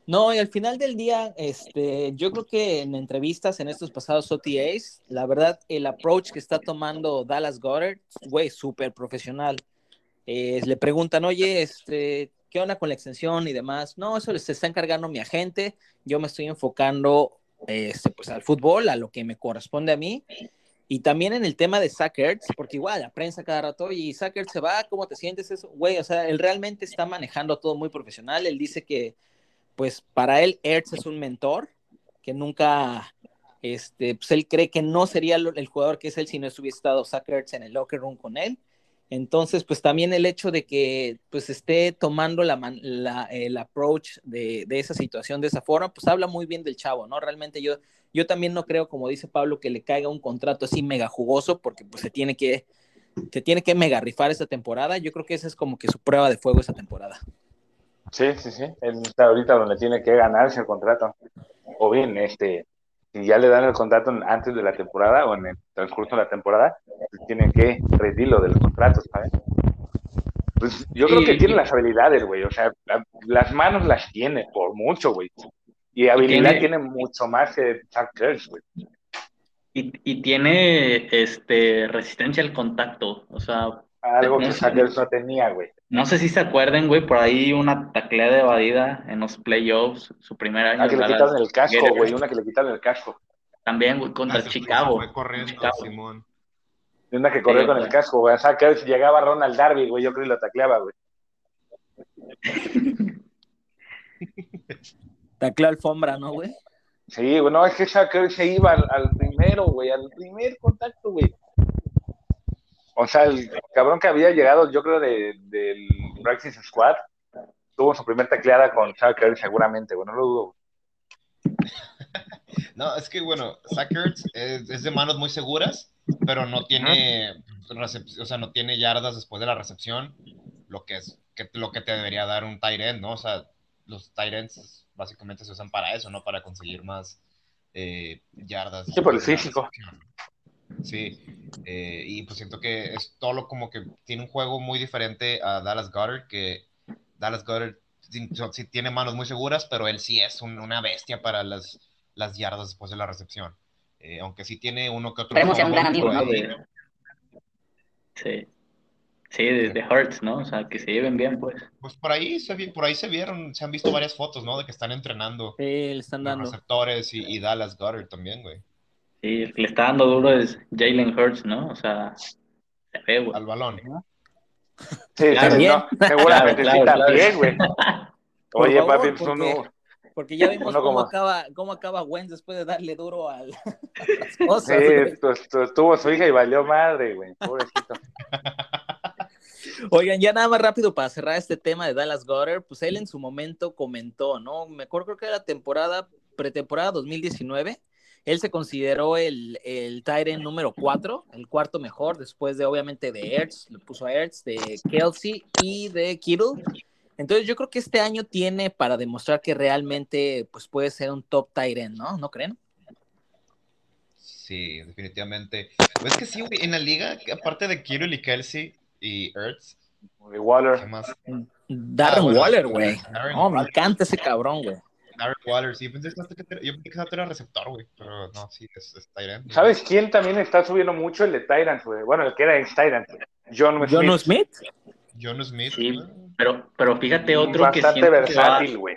No, y al final del día, este, yo creo que en entrevistas en estos pasados OTAs, la verdad, el approach que está tomando Dallas Goddard, güey, súper profesional. Eh, le preguntan, oye, este, ¿qué onda con la extensión y demás? No, eso se está encargando mi agente. Yo me estoy enfocando, este, pues, al fútbol, a lo que me corresponde a mí. Y también en el tema de Zach Ertz, porque igual la prensa cada rato, y Zach Ertz se va, ¿cómo te sientes eso? Güey, o sea, él realmente está manejando todo muy profesional. Él dice que pues para él Ertz es un mentor que nunca, este, pues él cree que no sería el jugador que es él si no estuviese estado Zach Ertz en el locker room con él. Entonces, pues también el hecho de que pues esté tomando la, la- el approach de, de esa situación de esa forma, pues habla muy bien del chavo, ¿no? Realmente yo, yo también no creo, como dice Pablo, que le caiga un contrato así mega jugoso, porque pues se tiene que, se tiene que mega rifar esta temporada. Yo creo que esa es como que su prueba de fuego esta temporada. Sí, sí, sí. Él está ahorita donde tiene que ganarse el contrato. O bien, este, si ya le dan el contrato antes de la temporada o en el transcurso de la temporada, pues tiene que rendirlo del contrato, ¿sabes? Pues yo creo Sí. que tiene las habilidades, güey. O sea, la- las manos las tiene, por mucho, güey. Y habilidad tiene- tiene mucho más que Chuck güey. Y, y tiene este, resistencia al contacto. O sea, Algo que No sé. Chuck Kurtz no tenía, güey. no sé si se acuerden, güey, por ahí una tacleada evadida en los playoffs, su primer año. Ah, que en le quitaron el casco, güey. Una que le quitaron el casco. También, güey, contra Ah, Chicago. se fue corriendo, Chicago. Simón. Y una que corrió Sí, con güey. el casco, güey. O sea, que llegaba Ronald Darby, güey. Yo creo que lo tacleaba, güey. Tacleo alfombra, ¿no, güey? Sí, güey, no, es que Curry se iba al, al primero, güey, al primer contacto, güey. O sea, el cabrón que había llegado, yo creo, de, del Practice Squad, tuvo su primer tacleada con Curry seguramente, güey, no lo dudo. No, es que bueno, Sackers es, es de manos muy seguras, pero no tiene, o sea, no tiene yardas después de la recepción, lo que es que, lo que te debería dar un tight end, ¿no? O sea, los tight ends básicamente se usan para eso, ¿no? Para conseguir más eh, yardas. Sí, por el físico. Sí, eh, y pues siento que es todo lo como que tiene un juego muy diferente a Dallas Goddard, que Dallas Goddard sí, sí tiene manos muy seguras, pero él sí es un- una bestia para las, las yardas después de la recepción. Eh, aunque sí tiene uno que otro. Esperemos sea un gran amigo, por ¿no? ahí. Sí. Sí, de, de Hurts, ¿no? O sea, que se lleven bien, pues. Pues por ahí, se, por ahí se vieron, se han visto varias fotos, ¿no? De que están entrenando Sí, le están los dando. receptores y, y Dallas Goddard también, güey. Sí, el que le está dando duro es Jalen Hurts, ¿no? O sea, se ve, güey. Al balón. Sí, Claro, también, no, seguramente claro, sí claro. también, güey. Oye, favor, papi, pues porque- uno, Porque ya vimos cómo, acaba, cómo acaba Wentz después de darle duro al, a las cosas. sí, tuvo su hija y valió madre, güey, pobrecito. Oigan, ya nada más rápido para cerrar este tema de Dallas Goddard, pues él en su momento comentó, ¿no? Me acuerdo creo que era la temporada, pretemporada 2019, él se consideró el, el end número 4, el cuarto mejor, después de obviamente de Ertz, lo puso a Ertz, de Kelsey y de Kittle. Entonces yo creo que este año tiene para demostrar que realmente pues puede ser un top end, ¿no? ¿No creen? Sí, definitivamente. Pues es que sí, güey, en la liga, aparte de Kirill y Kelsey y Ertz, Y Waller. ¿qué más? Darren Ah, bueno, Waller, güey. No, me encanta ese cabrón, güey. Darren Waller, sí, pensé que yo pensé que era receptor, güey, pero no, sí, es, end. ¿Sabes quién también está subiendo mucho? El de Tyrant, güey. Bueno, el que era ex Tyrant. John Smith. John Smith. John Smith. Sí, güey. pero, pero fíjate otro que Bastante siento que va, versátil, güey.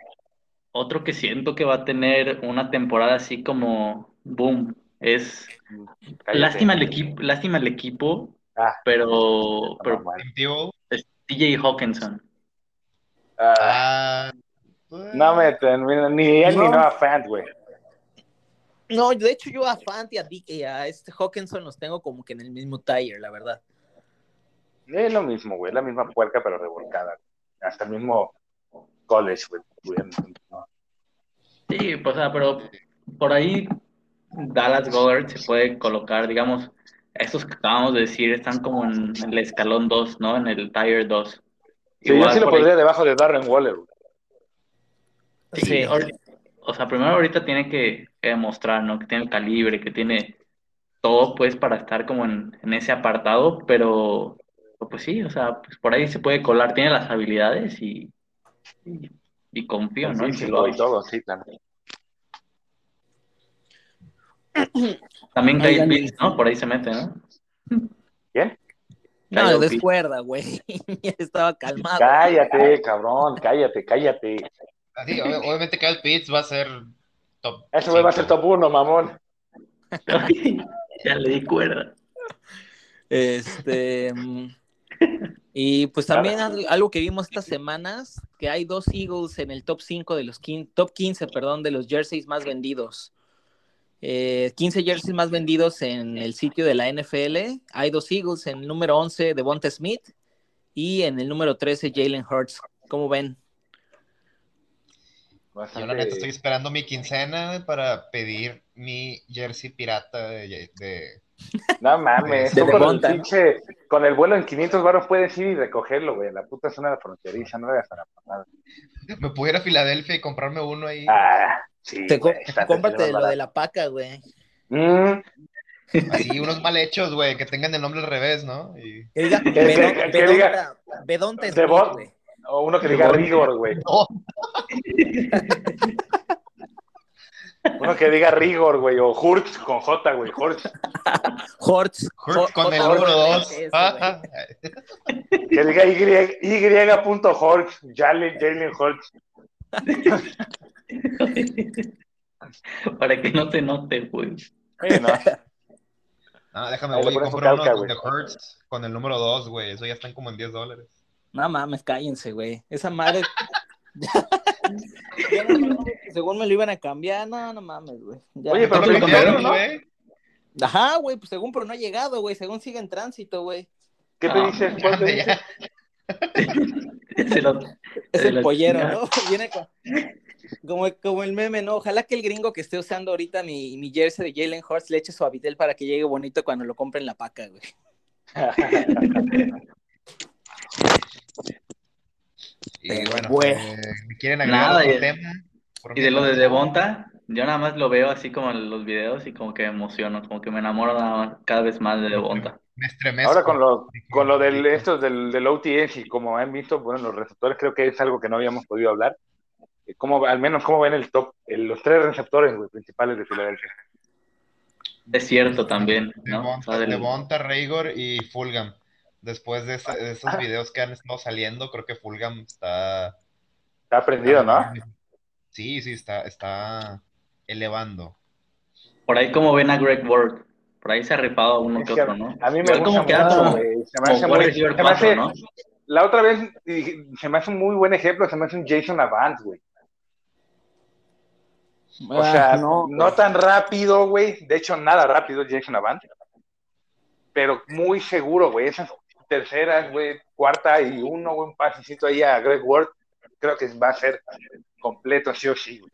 otro que siento que va a tener una temporada así como boom. Es Cállate. lástima el equipo, lástima el equipo, Ah, pero, pero Tebow. TJ Hawkinson. Ah, Ah, no me termino, ni él ni No. Noah Fant, güey. No, de hecho yo a Fant y a, Dick- y a este Hawkinson los tengo como que en el mismo tire, la verdad. Es lo mismo, güey. La misma puerca, pero revolcada. Hasta el mismo college, güey. Sí, pues, o sea, pero por ahí Dallas Goddard se puede colocar, digamos, estos que acabamos de decir están como en, en el escalón 2, ¿no? En el tier 2. Sí, yo sí lo por ahí- pondría debajo de Darren Waller, güey. Sí, Sí. o sea, primero ahorita tiene que, que demostrar, ¿no? Que tiene el calibre, que tiene todo, pues, para estar como en, en ese apartado, pero, pues sí, o sea, pues por ahí se puede colar, tiene las habilidades y, y, y confío, ¿no? Que Físico lo y todo, sí, claro. También Kyle Oigan, Pitts, ¿no? Por ahí se mete, ¿no? ¿Quién? No, descuerda, güey. estaba calmado. Cállate, cabrón, cállate, cállate. Sí, ob- obviamente Kyle Pitts va a ser top. Ese güey va a ser top 1, mamón. ya le di cuerda. Este. mm, Y pues también al- algo que vimos estas semanas, que hay dos Eagles en el top 5 de los top 15, perdón, de los jerseys más vendidos. Eh, 15 jerseys más vendidos en el sitio de la NFL. Hay dos Eagles en el número 11 de Bonte Smith y en el número 13 Jalen Hurts. ¿Cómo ven? Yo la neta estoy esperando mi quincena para pedir mi jersey pirata de, de- No mames, De tú con el, pinche, con el vuelo en 500 baros puedes ir y recogerlo, güey. La puta zona de fronteriza, no hagas la mamada. Me puedo ir a Filadelfia y comprarme uno ahí. Ah, sí. Te güey, cómprate lo de la paca, güey. Mm, Así, unos mal hechos, güey, que tengan el nombre al revés, ¿no? Y... Que diga, Bedonta- Bedonta Smith, Devon- güey. O uno que diga rigor, güey. No, Uno que diga rigor, güey. O Hurts con J, güey. Hurts. Hortz. Hurts con el número 2. ese, Ah, güey. Que diga Y, y punto Hurts. Jalen, Jalen Hurts. Para que no se note, güey. ¿no? No, déjame, Ahí le voy y pones su compro uno calca, con güey. The Hurts con el número 2, güey. Eso ya están como en 10 dólares. No mames, cállense, güey. Esa madre. Ya no, según me lo iban a cambiar, no, no mames, güey. Ya. Oye, pero ¿Cuánto lo cambiaron, ¿no? güey? Ajá, güey, pues según, pero no ha llegado, güey. Según sigue en tránsito, güey. ¿Qué te No, dices? Ya, ¿Cuál te lo- Es Se el pollero, chingada. ¿no? Viene con- como, como el meme, ¿no? Ojalá que el gringo que esté usando ahorita mi, mi jersey de Jalen Hurts le eche su habitel para que llegue bonito cuando lo compre en la paca, güey. Y Pero bueno, bueno. eh, ¿me quieren agregar Nada, otro y- tema? Y de lo de. Devonta, yo nada más lo veo así como en los videos y como que me emociono, como que me enamoro nada más- cada vez más de Devonta. Me estremezco. Ahora con lo, con lo del, Maldito. esto del, del OTS y como han visto, bueno, los receptores creo que es algo que no habíamos podido hablar. Eh, ¿Cómo, al menos, ¿cómo ven el top, el- los tres receptores güey, principales de Filadelfia? Es cierto también, ¿no? O Devonta, sea, del- Devonta, Raygor y Fulgham. Después de, esa- de esos Ah. videos que han estado saliendo, creo que Fulgham está... Está aprendido, ¿no? Sí, sí, está, está elevando. Por ahí como ven a Greg Ward, por ahí se ha ripado uno Es que que otro, ¿no? A mí me gusta como como. Se me hace muy- receiver se me cuatro, hace- ¿no? La otra vez se me hace un muy buen ejemplo, se me hace un Jason Avant, güey. O Ah, sea, no, no, tan rápido, güey. De hecho, nada rápido Jason Avant. Pero muy seguro, güey. Esas terceras, güey, cuarta y uno, güey, un pasecito ahí a Greg Ward, creo que va a ser completo, sí o sí, güey.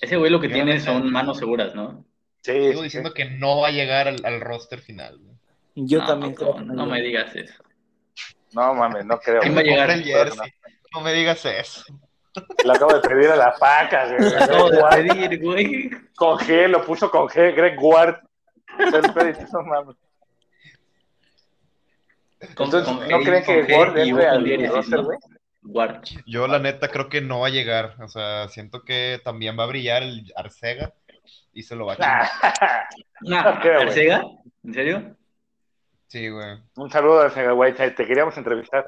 Ese güey lo que Yo tiene son manos seguras, ¿no? Sí, Sigo sí, diciendo que no va a llegar al, al roster final. güey. Yo No, también no, creo no me digas eso. No mames, no creo. ¿Quién va a llegar? El jersey. No me digas eso. Lo acabo de pedir a la paca, güey. Acabo Greg de Ward, pedir, güey. con G, lo puso con G, Greg Ward. No mames. Con- Entonces, con ¿no creen que Ward entre al roster, ¿no? güey? Ward. Yo la neta creo que no va a llegar. O sea, siento que también va a brillar el Arcega y se lo va a. Nah, No creo, güey. ¿Arcega? ¿En serio? Sí, güey. Un saludo a Sega Whiteside, te queríamos entrevistar.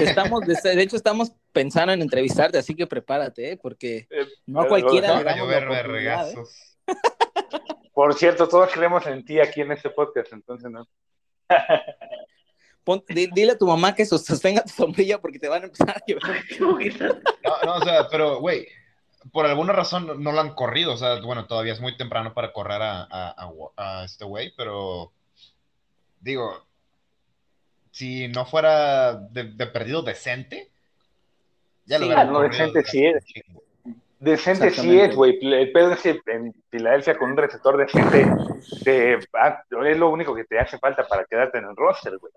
Estamos, de, de hecho, estamos pensando en entrevistarte, así que prepárate, ¿eh? porque Eh, no a cualquiera le Va a damos ¿eh? Por cierto, todos creemos en ti aquí en este podcast, entonces no. Pon- di- dile a tu mamá que sos- sostenga tu sombrilla porque te van a empezar a llover. No, no, o sea, pero, güey, por alguna razón no, no lo han corrido. O sea, bueno, todavía es muy temprano para correr a, a- a- a este güey, pero digo, si no fuera de, de perdido decente, ya lo Sí, no, corrido decente sí es. chingo. Decente sí es, güey. El pedo es que en Filadelfia con un receptor decente te, ah, es lo único que te hace falta para quedarte en el roster, güey.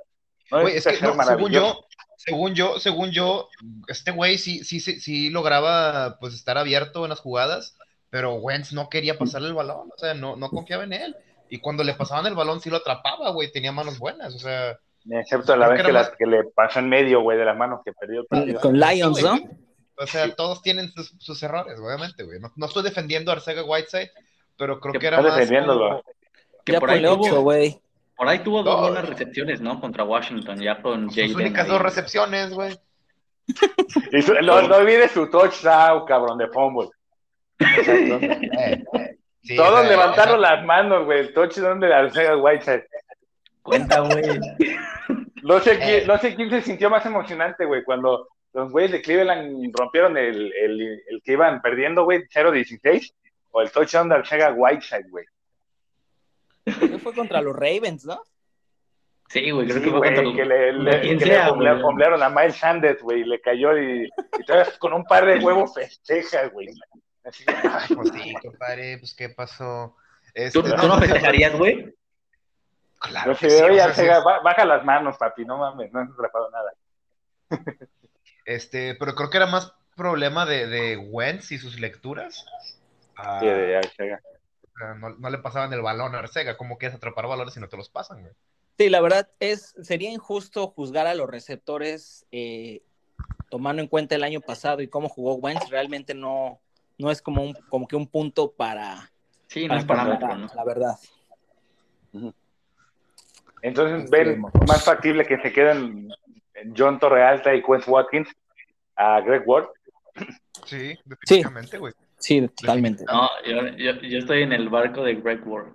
No Güey, es necesitas que ser no, según yo, según yo, según yo, este güey sí, sí, sí, sí lograba pues estar abierto en las jugadas, pero Wentz no quería pasarle el balón, o sea, no, no confiaba en él. Y cuando le pasaban el balón sí lo atrapaba, güey, tenía manos buenas, o sea, Excepto la vez que que, era la- más- que le pasó en medio, güey, de las manos que perdió partido. Con Lions, ¿no? O sea, todos tienen sus, sus errores, obviamente, güey. No, no estoy defendiendo a Arcega Whiteside, pero creo Que era más defendiéndolo. Que Ya por ahí tuvo, güey. por ahí tuvo dos buenas recepciones, ¿no? Contra Washington, ya con sus Jaden únicas ahí. dos recepciones, güey. Y su- no, no olvides su touchdown, cabrón, de fumble. Eh, sí, Todos levantaron las manos, güey. El touchdown de Arcega Whiteside. Cuenta, güey. No sé, Eh. quién, no sé quién se sintió más emocionante, güey, cuando los güeyes de Cleveland rompieron el, el, el que iban perdiendo, güey, 0-16, o el touchdown de Arcega Whiteside, güey. Fue contra los Ravens, ¿no? Sí, güey, creo Sí, que fue güey, contra los- que le, le, quien que sea, le güey. a Miles Sanders, güey, y le cayó y, y todavía con un par de huevos festeja, güey. Así que, ay, Pues sí, compadre, pues qué pasó. ¿Tú, Este, tú no festejarías, güey? Claro que sí, o oye, sea, Arcega, baja las manos, papi, no mames, no has atrapado nada. Este, pero creo que era más problema de, de Wentz y sus lecturas. Ah, Sí, de Arcega. o sea, no, no le pasaban el balón a Arcega, ¿cómo quieres atrapar balones si no te los pasan, güey? Sí, la verdad es, sería injusto juzgar a los receptores eh, tomando en cuenta el año pasado y cómo jugó Wentz. Realmente no, no es como, un, como que un punto para, Sí, no es parámetro, ¿no? la verdad. Entonces, Así ven más factible que se queden John Torrealta y Quest Watkins a Greg Ward. Sí, definitivamente, güey. Sí, totalmente. No, yo, yo, yo estoy en el barco de Greg Ward.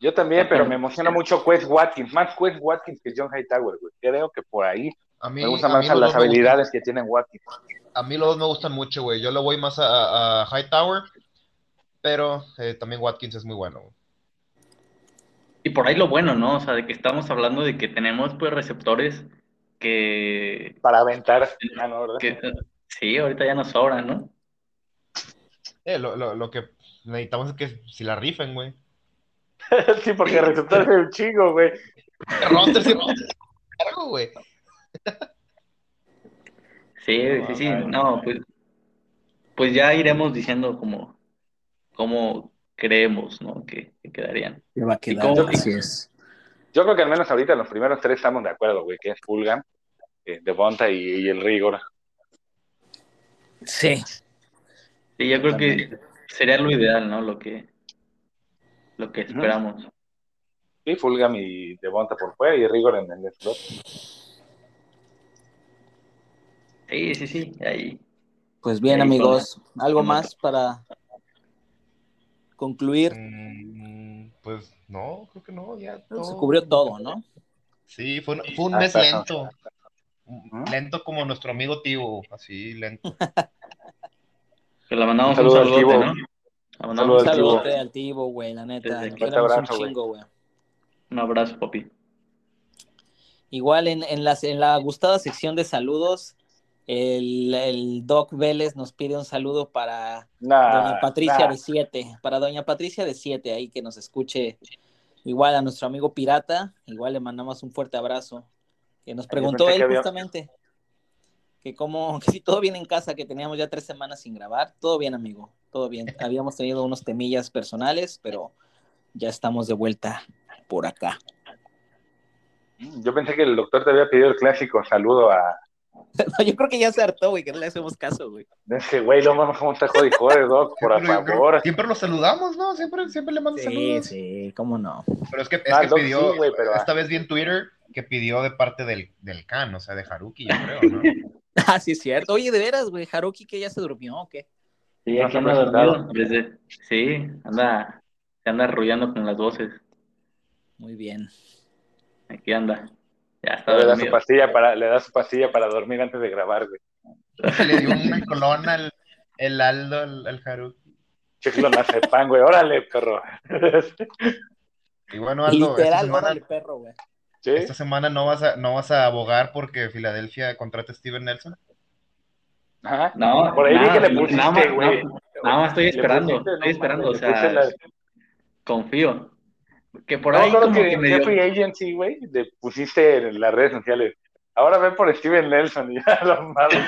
Yo también, pero me emociona mucho Quest Watkins, más Quest Watkins que John Hightower, güey. Creo que por ahí A mí, Me gustan a más mí las habilidades que tiene Watkins. a mí los dos me gustan mucho, güey. Yo le voy más a, a Hightower, pero eh, también Watkins es muy bueno. güey. Y por ahí lo bueno, ¿no? O sea, de que estamos hablando de que tenemos pues receptores que, Para aventar. Ah, no, ¿verdad? que sí, ahorita ya nos sobran, ¿no? Eh, lo, lo, lo que necesitamos es que si la rifen, güey. sí, porque el receptor es un chingo, güey. Roster, sí, roster. Cargo, güey. Sí, sí, sí, no, pues, pues ya iremos diciendo como, como creemos, ¿no? Que, que quedarían. Ya va a ¿Y quedar, cómo- así es. Yo creo que al menos ahorita los primeros tres estamos de acuerdo, güey, que es Fulgham, eh, Devonta y, y el Rigor. Sí. Sí, yo creo que sería lo ideal, ¿no? Lo que, lo que esperamos. Sí, Fulgham y Devonta por fuera y Rigor en el slot. Sí, sí, sí, ahí. Pues bien, Ahí amigos, ¿algo más para concluir? Mm, pues no, creo que no, ya Se todo. cubrió todo, ¿no? Sí, fue, un- fue un Ah, mes está. Lento. Lento como nuestro amigo Tivo, así lento. Que le mandamos Un un, saludo al Tibo. ¿no? Le Un mandamos Un al Tibo. saludote al Tibo, güey, la neta. Un abrazo, güey. chingo, güey. un abrazo, papi. Igual en, en, las, en la gustada sección de saludos, el, el Doc Vélez nos pide un saludo para Nah, Doña Patricia nah. de 7, para Doña Patricia de 7, ahí que nos escuche. Igual a nuestro amigo Pirata, igual le mandamos un fuerte abrazo. Que nos Yo preguntó él que había- justamente que cómo, que si todo bien en casa, que teníamos ya tres semanas sin grabar. Todo bien, amigo, todo bien. Habíamos tenido unos temillas personales, pero ya estamos de vuelta por acá. Yo pensé que el doctor te había pedido el clásico saludo a No, yo creo que ya se hartó, güey, que no le hacemos caso, güey. ese güey, no mames, cómo está jode y jode, doc, por favor. Siempre lo saludamos, ¿no? Siempre, siempre le mando Sí, saludos. sí, cómo no. Pero es que, es Ah, que Doc, pidió, sí, güey, pero- esta vez vi en Twitter que pidió de parte del, del Khan, o sea, de Haruki, yo creo, ¿no? Ah, sí, es cierto. Oye, de veras, güey, Haruki que ya se durmió o qué? Sí, No aquí anda dormido. Desde, sí, anda, se anda arrullando con las voces. Muy bien. Aquí anda. Ya está Le da su pastilla para, le da su pastilla para dormir antes de grabar, güey. Se le dio una colona al el Aldo, al, al Haruki. Chiflo nace pan, güey, órale, perro. Y bueno, Aldo, Literal, semana, órale, perro, güey. ¿Sí? esta semana no vas a, no vas a abogar porque Filadelfia contrata a Steven Nelson. Ajá. No, Por ahí vi nada, que le nada pusiste, más- güey. nada- Nada más estoy esperando, pusiste, estoy esperando, o sea, la- confío. Que por No, ahí como que, que me dio- free agency, güey, le pusiste en las redes sociales. Ahora ven por Steven Nelson y ya lo mames.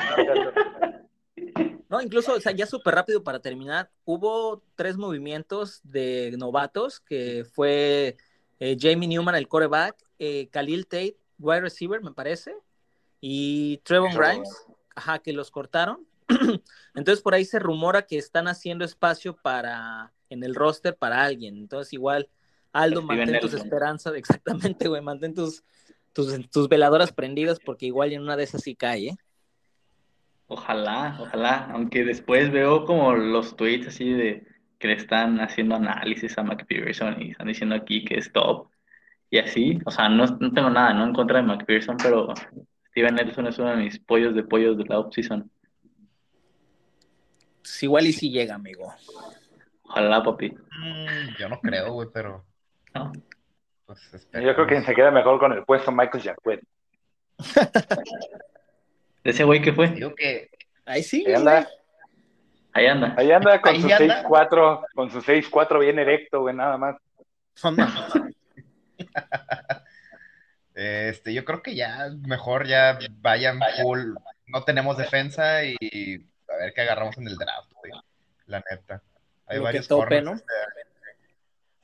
No, incluso, o sea, ya súper rápido para terminar, hubo tres movimientos de novatos, que fue eh, Jamie Newman, el coreback, eh, Khalil Tate, wide receiver, me parece, y Trevon. Grimes, ajá, que los cortaron. Entonces por ahí se rumora que están haciendo espacio para, en el roster para alguien. Entonces igual, Aldo, Steven mantén tus esperanzas, exactamente, güey, mantén tus, tus, tus veladoras prendidas porque igual en una de esas sí cae, ¿eh? Ojalá, ojalá, aunque después veo como los tweets así de que le están haciendo análisis a McPherson y están diciendo aquí que es top y así, o sea, no, no tengo nada, ¿no? En contra de McPherson, pero Steven Nelson es uno de mis pollos de pollos de la offseason. Pues igual y si llega, amigo. Ojalá, papi. Mm, yo no creo, güey, pero No. pues Yo creo que se queda mejor con el puesto Michael Jacquet. ¿De ese güey qué fue? Digo que Ahí sí, Ahí anda, Ahí anda. ahí anda con Ahí su anda. 6-4, con su 6-4 bien erecto, güey, nada más. Son. Este, yo creo que ya mejor ya vayan full. No tenemos defensa y a ver qué agarramos en el draft, güey. La neta. Hay Lo que varios tope, corners, ¿no? este,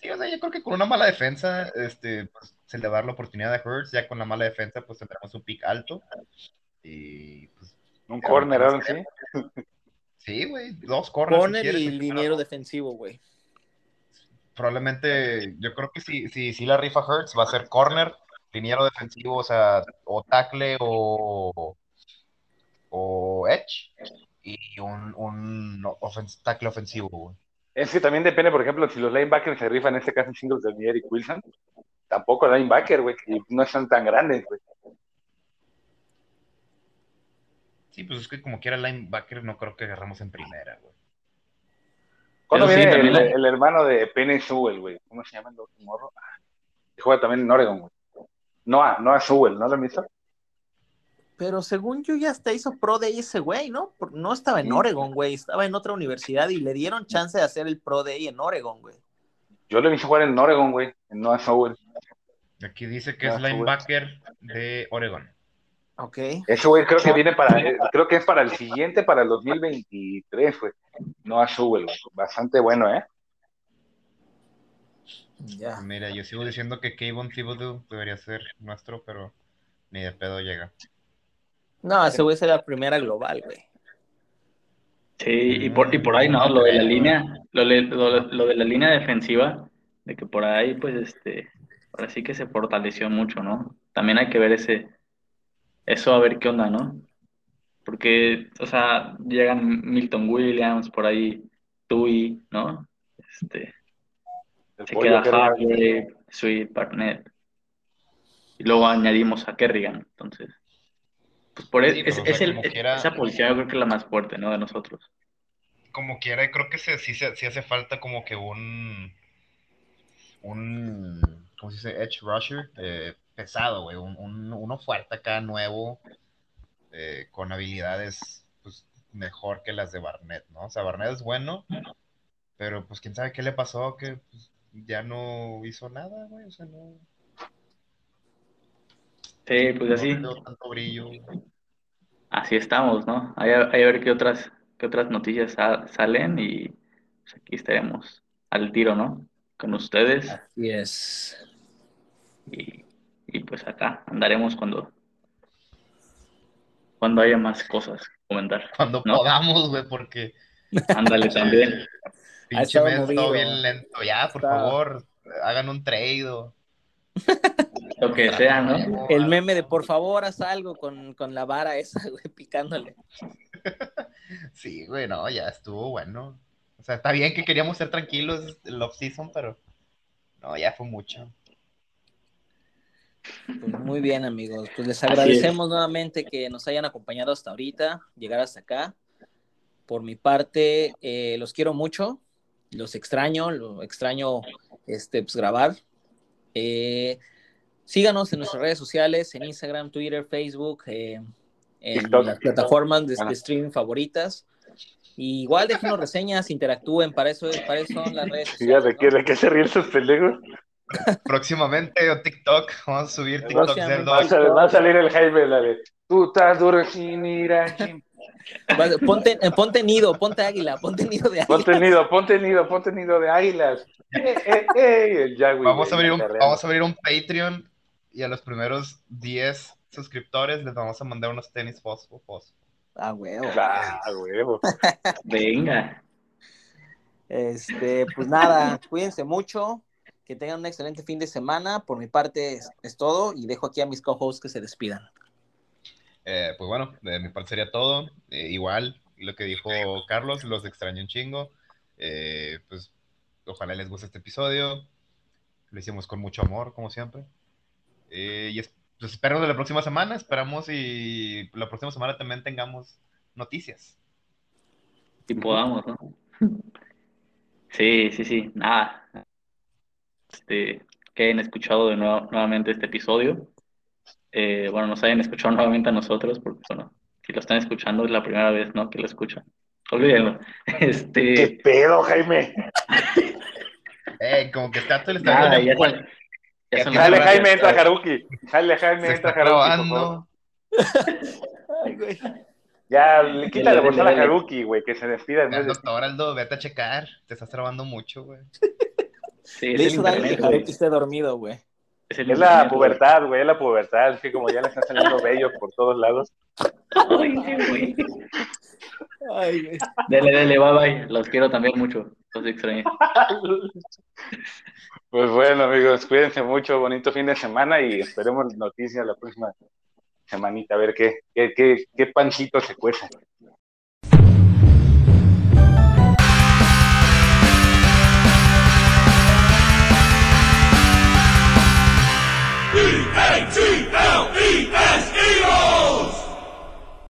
Sí, o sea, yo creo que con una mala defensa, este, pues, se le va a dar la oportunidad a Hurts. Ya con la mala defensa, pues tendremos un pick alto. Y pues, Un corner, sí. sí, güey, dos corners. si Corner quieres, y liniero defensivo, güey. Probablemente, yo creo que si, si, si la rifa Hurts va a ser corner, liniero defensivo, o sea, o tackle o, o edge, y un, un ofens- tackle ofensivo, güey. Es que también depende, por ejemplo, si los linebackers se rifan, en este caso singles de Eric Wilson, tampoco linebacker, güey, y no están tan grandes, güey. Sí, pues es que como quiera linebacker no creo que agarramos en primera, güey. ¿Cuándo Pero sí, viene también el, la- el hermano de Penny Sewell, güey? ¿Cómo se llama el otro morro? Ah, que juega también en Oregon, güey. Noah, Noah Sewell, ¿no lo han visto? Pero según yo ya hasta hizo Pro Day ese güey, ¿no? No estaba en Sí. Oregon, güey, estaba en otra universidad y le dieron chance de hacer el Pro Day en Oregon, güey. Yo lo he visto jugar en Oregon, güey, en Noah Sewell. Aquí dice que es sí, linebacker de Oregon. Ok. Ese güey creo que viene para, eh, creo que es para el siguiente, para el 2023, güey. Noah güey. bastante bueno, ¿eh? Ya. Mira, yo sigo diciendo que Kayvon Thibodeau debería ser nuestro, pero ni de pedo llega. No, ese güey será la primera global, güey. Sí, y por, y por ahí, ¿no? Lo de la línea, lo, lo, lo de la línea defensiva, de que por ahí, pues, este, ahora sí que se fortaleció mucho, ¿no? También hay que ver ese, eso a ver qué onda, ¿no? Porque, o sea, llegan Milton Williams, por ahí Tui, ¿no? Este, El se queda que Harvey, Sweet, Barnett. Y luego añadimos a Kerrigan, entonces. Pues por Sí, eso, pero, es, o sea, es el- como es- quiera- esa posición yo creo que es la más fuerte, ¿no? De nosotros. Como quiera, creo que se, sí, se- sí hace falta como que un, un, ¿cómo se dice? Edge rusher eh, pesado, güey. Un, un- uno fuerte acá, nuevo, eh, con habilidades pues, mejor que las de Barnett, ¿no? O sea, Barnett es bueno, pero pues quién sabe qué le pasó, que pues, ya no hizo nada, güey. O sea, no, Sí, pues no así. tanto brillo. Así estamos, ¿no? Hay a, hay a ver qué otras, qué otras noticias sa- salen y pues, aquí estaremos al tiro, ¿no? Con ustedes Así es. y, y pues acá andaremos cuando, cuando haya más cosas que comentar. Cuando ¿No? podamos, güey, porque Ándale también. pinche mes movido. bien lento. Ya, por Está- favor, hagan un trade o... Lo que sea, ¿no? El meme de por favor haz algo con, con la vara esa, güey, picándole. Sí, güey, no, ya estuvo bueno. O sea, está bien que queríamos ser tranquilos el off-season, pero no, ya fue mucho. Pues muy bien, amigos. Pues les agradecemos nuevamente que nos hayan acompañado hasta ahorita, llegar hasta acá. Por mi parte, eh, los quiero mucho, los extraño, lo extraño este, pues, grabar. Eh, síganos en nuestras redes sociales, en Instagram, Twitter, Facebook, eh, en TikTok. las plataformas de, de streaming favoritas. Y igual déjenos reseñas, interactúen, para eso, es- para eso son las redes sociales. ¿De qué, de qué se ríen esos pendejos? Próximamente o TikTok, vamos a subir TikTok Próximamente. Va a, del va a salir el Jaime, la de tú estás duro sin ir a gym". Va- Ponte, eh, ponte nido, ponte águila, ponte nido de águila. Ponte nido, ponte nido, ponte nido de águilas. Eh, eh, eh, Vamos a, abrir un, vamos a abrir un Patreon y a los primeros 10 suscriptores les vamos a mandar unos tenis fosfo, fosfo. Ah, huevo. Ah, huevo. Venga. Este, pues nada, cuídense mucho, que tengan un excelente fin de semana. Por mi parte es, es todo y dejo aquí a mis co-hosts que se despidan. Eh, pues bueno, de mi parte sería todo. Eh, igual, lo que dijo Carlos, los extraño un chingo. Eh, pues ojalá les guste este episodio. Lo hicimos con mucho amor, como siempre. Eh, y es- pues espero de la próxima semana. Esperamos y la próxima semana también tengamos noticias. Si podamos, ¿no? Sí, sí, sí, nada. Este, que hayan escuchado de nuevo, nuevamente este episodio. Eh, bueno, nos hayan escuchado nuevamente a nosotros, porque bueno, si lo están escuchando es la primera vez, ¿no? Que lo escuchan. Olvídenlo. ¿Qué Este, pedo, Jaime? Eh, como que está todo el está nada, ya ya Dale, Jaime, entra Haruki. Dale, Jaime, se entra Haruki. Ay, güey. Ya, le quita la bolsa a. Haruki, güey, que se despida doctor Aldo, vete a checar. Te estás trabando mucho, güey. Sí, es Le hizo daño que esté dormido, güey. Es la pubertad, güey, es la pubertad. Es que como ya le están saliendo bellos por todos lados. Ay, sí, güey. Ay, güey. Dele, dele, bye bye. Los quiero también mucho. Los extraño. Pues bueno, amigos, cuídense mucho, bonito fin de semana y esperemos noticias la próxima semanita, a ver qué, qué, qué, qué pancito se cueza. G-A-T!